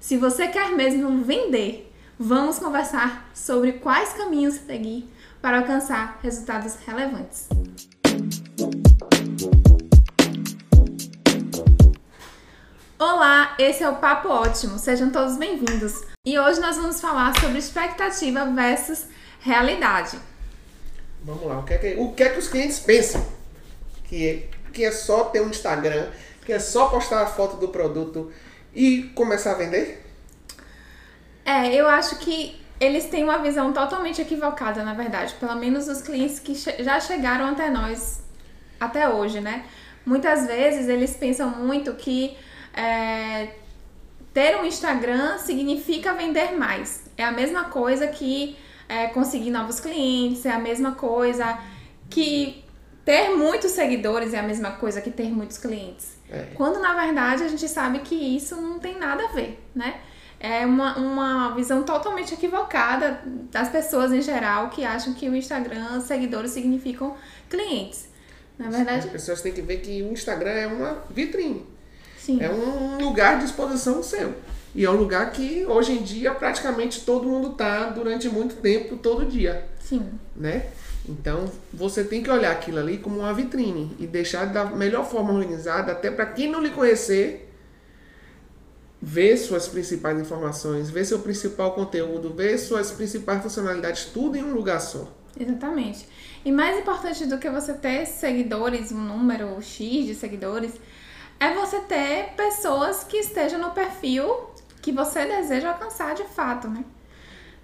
Se você quer mesmo vender, vamos conversar sobre quais caminhos seguir para alcançar resultados relevantes. Olá, esse é o Papo Ótimo, sejam todos bem-vindos. E hoje nós vamos falar sobre expectativa versus realidade. Vamos lá, o que é que, o que, é que os clientes pensam? Que é, que é só ter um Instagram, que é só postar a foto do produto e começar a vender? É, eu acho que eles têm uma visão totalmente equivocada, na verdade. Pelo menos os clientes que che já chegaram até nós até hoje, né? Muitas vezes eles pensam muito que é, ter um Instagram significa vender mais. É a mesma coisa que é, conseguir novos clientes, é a mesma coisa que ter muitos seguidores é a mesma coisa que ter muitos clientes. É. Quando na verdade a gente sabe que isso não tem nada a ver, né? É uma, uma visão totalmente equivocada das pessoas em geral que acham que o Instagram, seguidores significam clientes. Na verdade. As pessoas têm que ver que o Instagram é uma vitrine. Sim. É um lugar de exposição seu. E é um lugar que hoje em dia praticamente todo mundo tá durante muito tempo, todo dia. Sim. Né? Então você tem que olhar aquilo ali como uma vitrine e deixar da melhor forma organizada, até para quem não lhe conhecer, ver suas principais informações, ver seu principal conteúdo, ver suas principais funcionalidades, tudo em um lugar só. Exatamente. E mais importante do que você ter seguidores, um número X de seguidores, é você ter pessoas que estejam no perfil que você deseja alcançar de fato, né?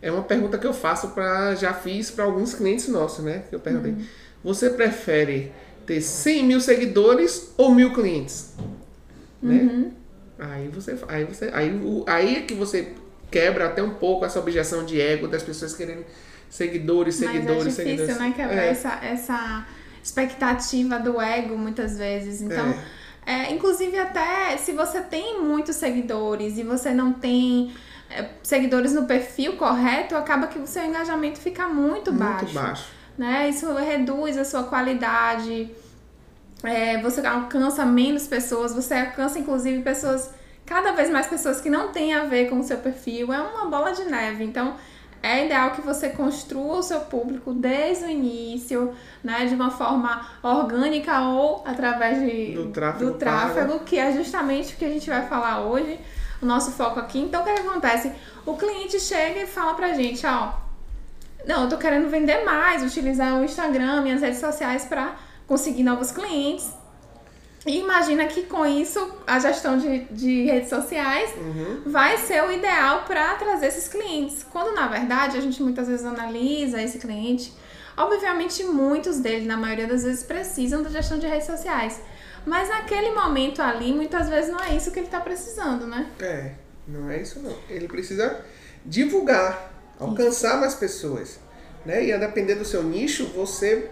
É uma pergunta que eu faço para já fiz para alguns clientes nossos, né? Que eu perguntei. Uhum. Você prefere ter 100 mil seguidores ou mil clientes? Né? Uhum. Né? Aí você, aí você, aí, aí é que você quebra até um pouco essa objeção de ego das pessoas querendo seguidores, seguidores, Mas é difícil, seguidores. né? Quebrar é. essa, essa expectativa do ego muitas vezes. Então, é. É, inclusive, até se você tem muitos seguidores e você não tem é, seguidores no perfil correto, acaba que o seu engajamento fica muito, muito baixo. baixo. Né? Isso reduz a sua qualidade, é, você alcança menos pessoas, você alcança, inclusive, pessoas, cada vez mais pessoas que não têm a ver com o seu perfil. É uma bola de neve. Então, é ideal que você construa o seu público desde o início, né, de uma forma orgânica ou através de, do tráfego, do tráfego que é justamente o que a gente vai falar hoje, o nosso foco aqui. Então, o que acontece? O cliente chega e fala pra gente, ó, não, eu tô querendo vender mais, utilizar o Instagram, minhas redes sociais para conseguir novos clientes. E imagina que com isso a gestão de, de redes sociais uhum. vai ser o ideal para trazer esses clientes. Quando na verdade a gente muitas vezes analisa esse cliente, obviamente muitos deles, na maioria das vezes, precisam da gestão de redes sociais. Mas naquele momento ali, muitas vezes não é isso que ele está precisando, né? É, não é isso não. Ele precisa divulgar, alcançar isso. mais pessoas. Né? E a depender do seu nicho, você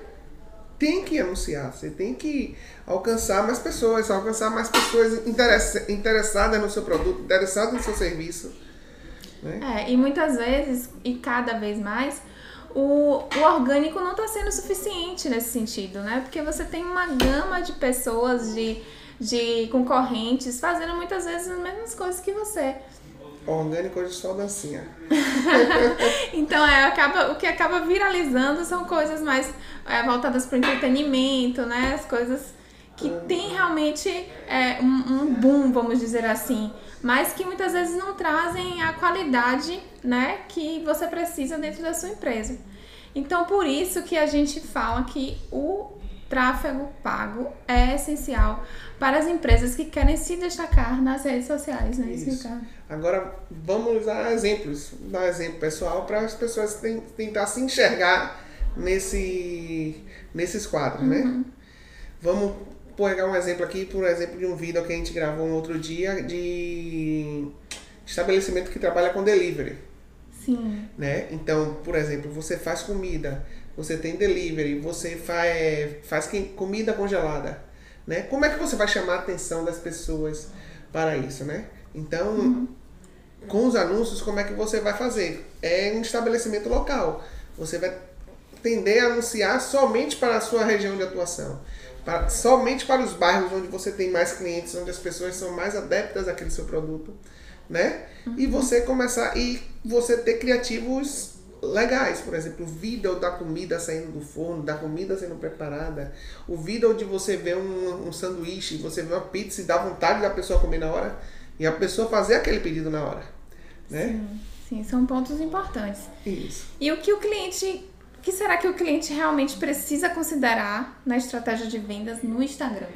tem que anunciar, você tem que alcançar mais pessoas, alcançar mais pessoas interessadas no seu produto, interessadas no seu serviço. Né? É, e muitas vezes, e cada vez mais, o, o orgânico não está sendo suficiente nesse sentido, né? Porque você tem uma gama de pessoas, de, de concorrentes, fazendo muitas vezes as mesmas coisas que você. Orgânico hoje só dancinha. então, é, acaba, o que acaba viralizando são coisas mais é, voltadas para o entretenimento, né? As coisas que tem realmente é, um, um, boom, vamos dizer assim, mas que muitas vezes não trazem a qualidade né, que você precisa dentro da sua empresa. Então, por isso que a gente fala que o tráfego pago é essencial para as empresas que querem se destacar nas redes sociais, né, isso. Agora, vamos dar exemplos, dar exemplo pessoal para as pessoas tentar se enxergar nesse, nesses quadros, né? uhum. né? Vamos pegar um exemplo aqui, por exemplo, de um vídeo que a gente gravou um outro dia de estabelecimento que trabalha com delivery. Sim. Né? Então, por exemplo, você faz comida, você tem delivery, você faz, faz comida congelada. Né? Como é que você vai chamar a atenção das pessoas para isso, né? Então, uhum. com os anúncios, como é que você vai fazer? É um estabelecimento local. Você vai tender a anunciar somente para a sua região de atuação para, somente para os bairros onde você tem mais clientes, onde as pessoas são mais adeptas àquele seu produto. né? E você começar e você ter criativos legais, por exemplo, o vídeo da comida saindo do forno, da comida sendo preparada, o vídeo de você ver um, um sanduíche, você ver uma pizza e dá vontade da pessoa comer na hora e a pessoa fazer aquele pedido na hora, né? Sim, sim, são pontos importantes. Isso. E o que o cliente, o que será que o cliente realmente precisa considerar na estratégia de vendas no Instagram?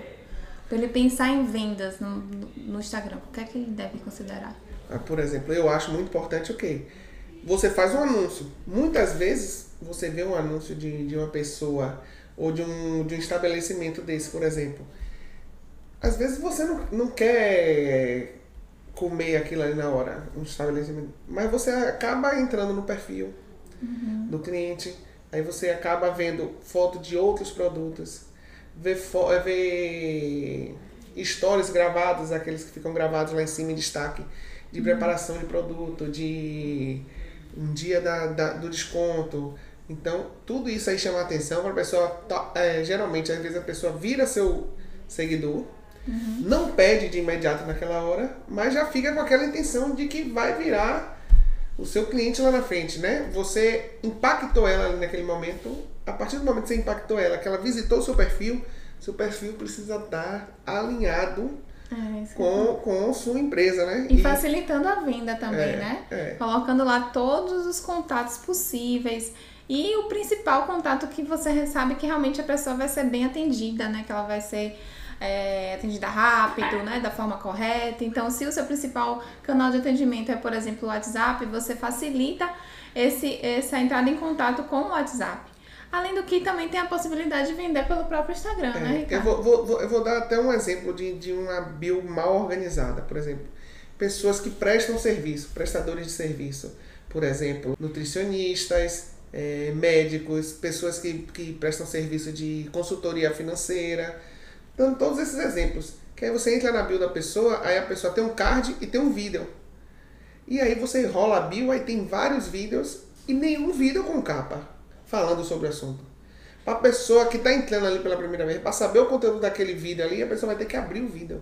Para ele pensar em vendas no, no Instagram, o que é que ele deve considerar? Ah, Por exemplo, eu acho muito importante o quê? Você faz um anúncio. Muitas vezes você vê um anúncio de, de uma pessoa ou de um, de um estabelecimento desse, por exemplo. Às vezes você não, não quer comer aquilo ali na hora, um estabelecimento, mas você acaba entrando no perfil do cliente, aí você acaba vendo foto de outros produtos, vê, fo- eh, vê stories gravados, aqueles que ficam gravados lá em cima em destaque, de preparação de produto, de um dia da, da- do desconto. Então, tudo isso aí chama a atenção para a pessoa. eh, geralmente, às vezes a pessoa vira seu seguidor, não pede de imediato naquela hora, mas já fica com aquela intenção de que vai virar o seu cliente lá na frente, né? Você impactou ela ali naquele momento. A partir do momento que você impactou ela, que ela visitou o seu perfil, seu perfil precisa estar alinhado É, com, com sua empresa, né? E facilitando a venda também, É, né? é. Colocando lá todos os contatos possíveis. E o principal contato que você sabe que realmente a pessoa vai ser bem atendida, né? Que ela vai ser é, atendida rápido, né? Da forma correta. Então, se o seu principal canal de atendimento é, por exemplo, o WhatsApp, você facilita esse, essa entrada em contato com o WhatsApp. Além do que também tem a possibilidade de vender pelo próprio Instagram, né, É, eu, Ricardo? vou, vou- vou- eu vou dar até um exemplo de, de uma bio mal organizada, por exemplo. Pessoas que prestam serviço, prestadores de serviço. Por exemplo, nutricionistas, eh, médicos, pessoas que, que prestam serviço de consultoria financeira. Dando todos esses exemplos. Que aí você entra na bio da pessoa, aí a pessoa tem um card e tem um vídeo. E aí você rola a bio, aí tem vários vídeos e nenhum vídeo com capa falando sobre o assunto. Para a pessoa que está entrando ali pela primeira vez, para saber o conteúdo daquele vídeo ali, a pessoa vai ter que abrir o vídeo.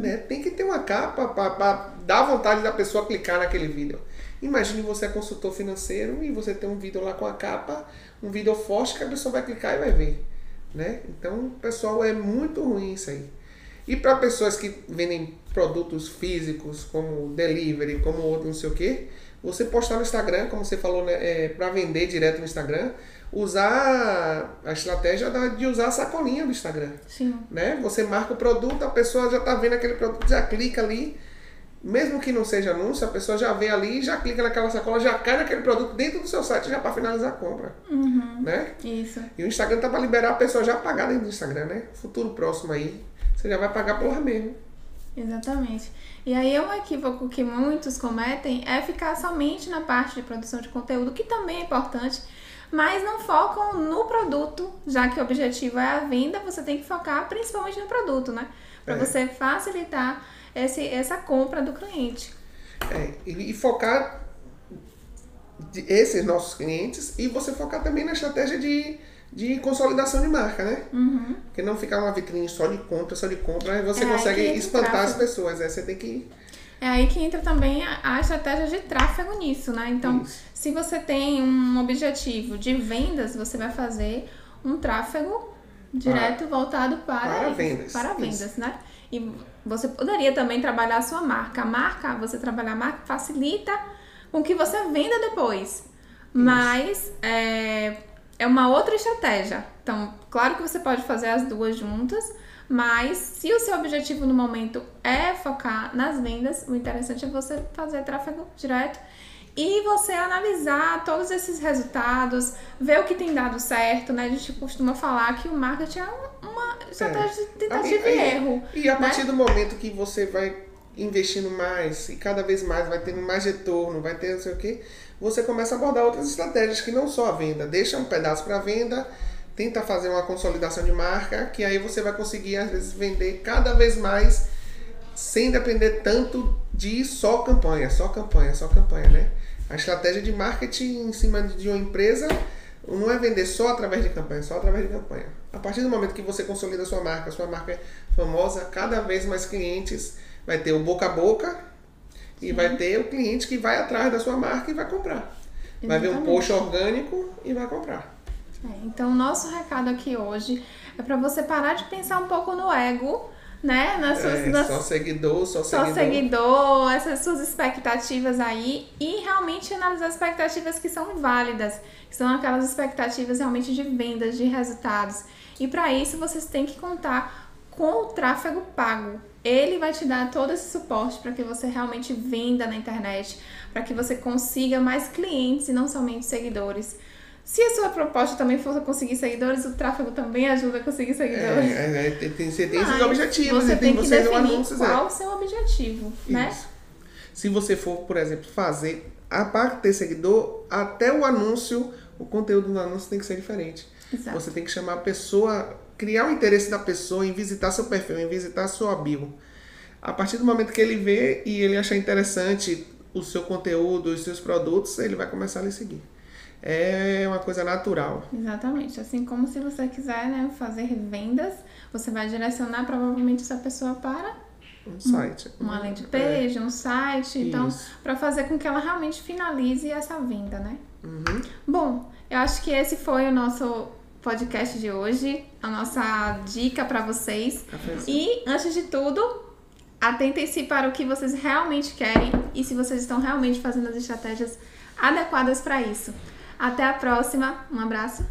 Né? Tem que ter uma capa para dar vontade da pessoa clicar naquele vídeo. Imagine você é consultor financeiro e você tem um vídeo lá com a capa, um vídeo forte que a pessoa vai clicar e vai ver. Né? Então, pessoal, é muito ruim isso aí. E para pessoas que vendem produtos físicos, como delivery, como outro não sei o que, você postar no Instagram, como você falou, né, para vender direto no Instagram, usar a estratégia de usar a sacolinha do Instagram. Sim. Né? Você marca o produto, a pessoa já está vendo aquele produto, já clica ali. Mesmo que não seja anúncio, a pessoa já vê ali, já clica naquela sacola, já cai naquele produto dentro do seu site já para finalizar a compra. Né? Isso. E o Instagram tá para liberar a pessoa já pagar dentro do Instagram, né? Futuro próximo aí, você já vai pagar por lá mesmo. Exatamente. E aí um equívoco que muitos cometem é ficar somente na parte de produção de conteúdo, que também é importante, mas não focam no produto, já que o objetivo é a venda, você tem que focar principalmente no produto, né? Para É. você facilitar esse, essa compra do cliente. É, e, e focar esses nossos clientes e você focar também na estratégia de, de consolidação de marca, né? Porque não ficar uma vitrine só de compra, só de compra, aí você É, aí consegue o espantar as tráfego. pessoas. Aí você tem que. É aí que entra também a, a estratégia de tráfego nisso, né? Então, Isso. se você tem um objetivo de vendas, você vai fazer um tráfego direto voltado para, para isso, vendas, Para isso. vendas, né? E você poderia também trabalhar a sua marca. A marca, você trabalhar a marca facilita com que você venda depois. Mas é, é uma outra estratégia. Então, claro que você pode fazer as duas juntas, mas se o seu objetivo no momento é focar nas vendas, o interessante é você fazer tráfego direto e você analisar todos esses resultados, ver o que tem dado certo, né? A gente costuma falar que o marketing é um- uma estratégia de tentativa e erro. E a né? partir do momento que você vai investindo mais e cada vez mais vai tendo mais retorno, vai ter não sei o que, você começa a abordar outras estratégias que não só a venda. Deixa um pedaço para venda, tenta fazer uma consolidação de marca, que aí você vai conseguir às vezes vender cada vez mais sem depender tanto de só campanha, só campanha, só campanha, né? A estratégia de marketing em cima de uma empresa não é vender só através de campanha, só através de campanha. A partir do momento que você consolida sua marca, sua marca é famosa, cada vez mais clientes vai ter o boca a boca E vai ter o cliente que vai atrás da sua marca e vai comprar. Vai ver um Exatamente. post orgânico e vai comprar. É, então, o nosso recado aqui hoje é para você parar de pensar um pouco no ego, né? Nas suas, É, nas- só seguidor, só, só seguidor. seguidor, essas suas expectativas aí e realmente analisar expectativas que são válidas, que são aquelas expectativas realmente de vendas, de resultados. E para isso vocês têm que contar com o tráfego pago. Ele vai te dar todo esse suporte para que você realmente venda na internet, para que você consiga mais clientes e não somente seguidores. Se a sua proposta também for conseguir seguidores, o tráfego também ajuda a conseguir seguidores. É, é, tem, tem, você tem esses Mas objetivos Você e tem que você no definir anúncios, é. qual o seu objetivo, né? Isso. Se você for, por exemplo, fazer a parte ter seguidor, até o anúncio, o conteúdo do anúncio tem que ser diferente. Exato. Você tem que chamar a pessoa, criar o interesse da pessoa em visitar seu perfil, em visitar sua bio. A partir do momento que ele vê e ele achar interessante o seu conteúdo, os seus produtos, ele vai começar a lhe seguir. É uma coisa natural. Exatamente. Assim como se você quiser né, fazer vendas, você vai direcionar provavelmente essa pessoa para Um site. uma landing page, um site. Então, para fazer com que ela realmente finalize essa venda, né? Uhum. Bom, eu acho que esse foi o nosso podcast de hoje, a nossa dica para vocês. E, antes de tudo, atentem-se para o que vocês realmente querem e se vocês estão realmente fazendo as estratégias adequadas para isso. Até a próxima, um abraço